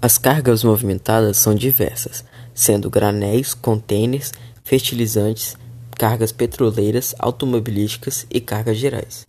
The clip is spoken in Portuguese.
As cargas movimentadas são diversas, sendo granéis, contêineres, fertilizantes, cargas petroleiras, automobilísticas e cargas gerais.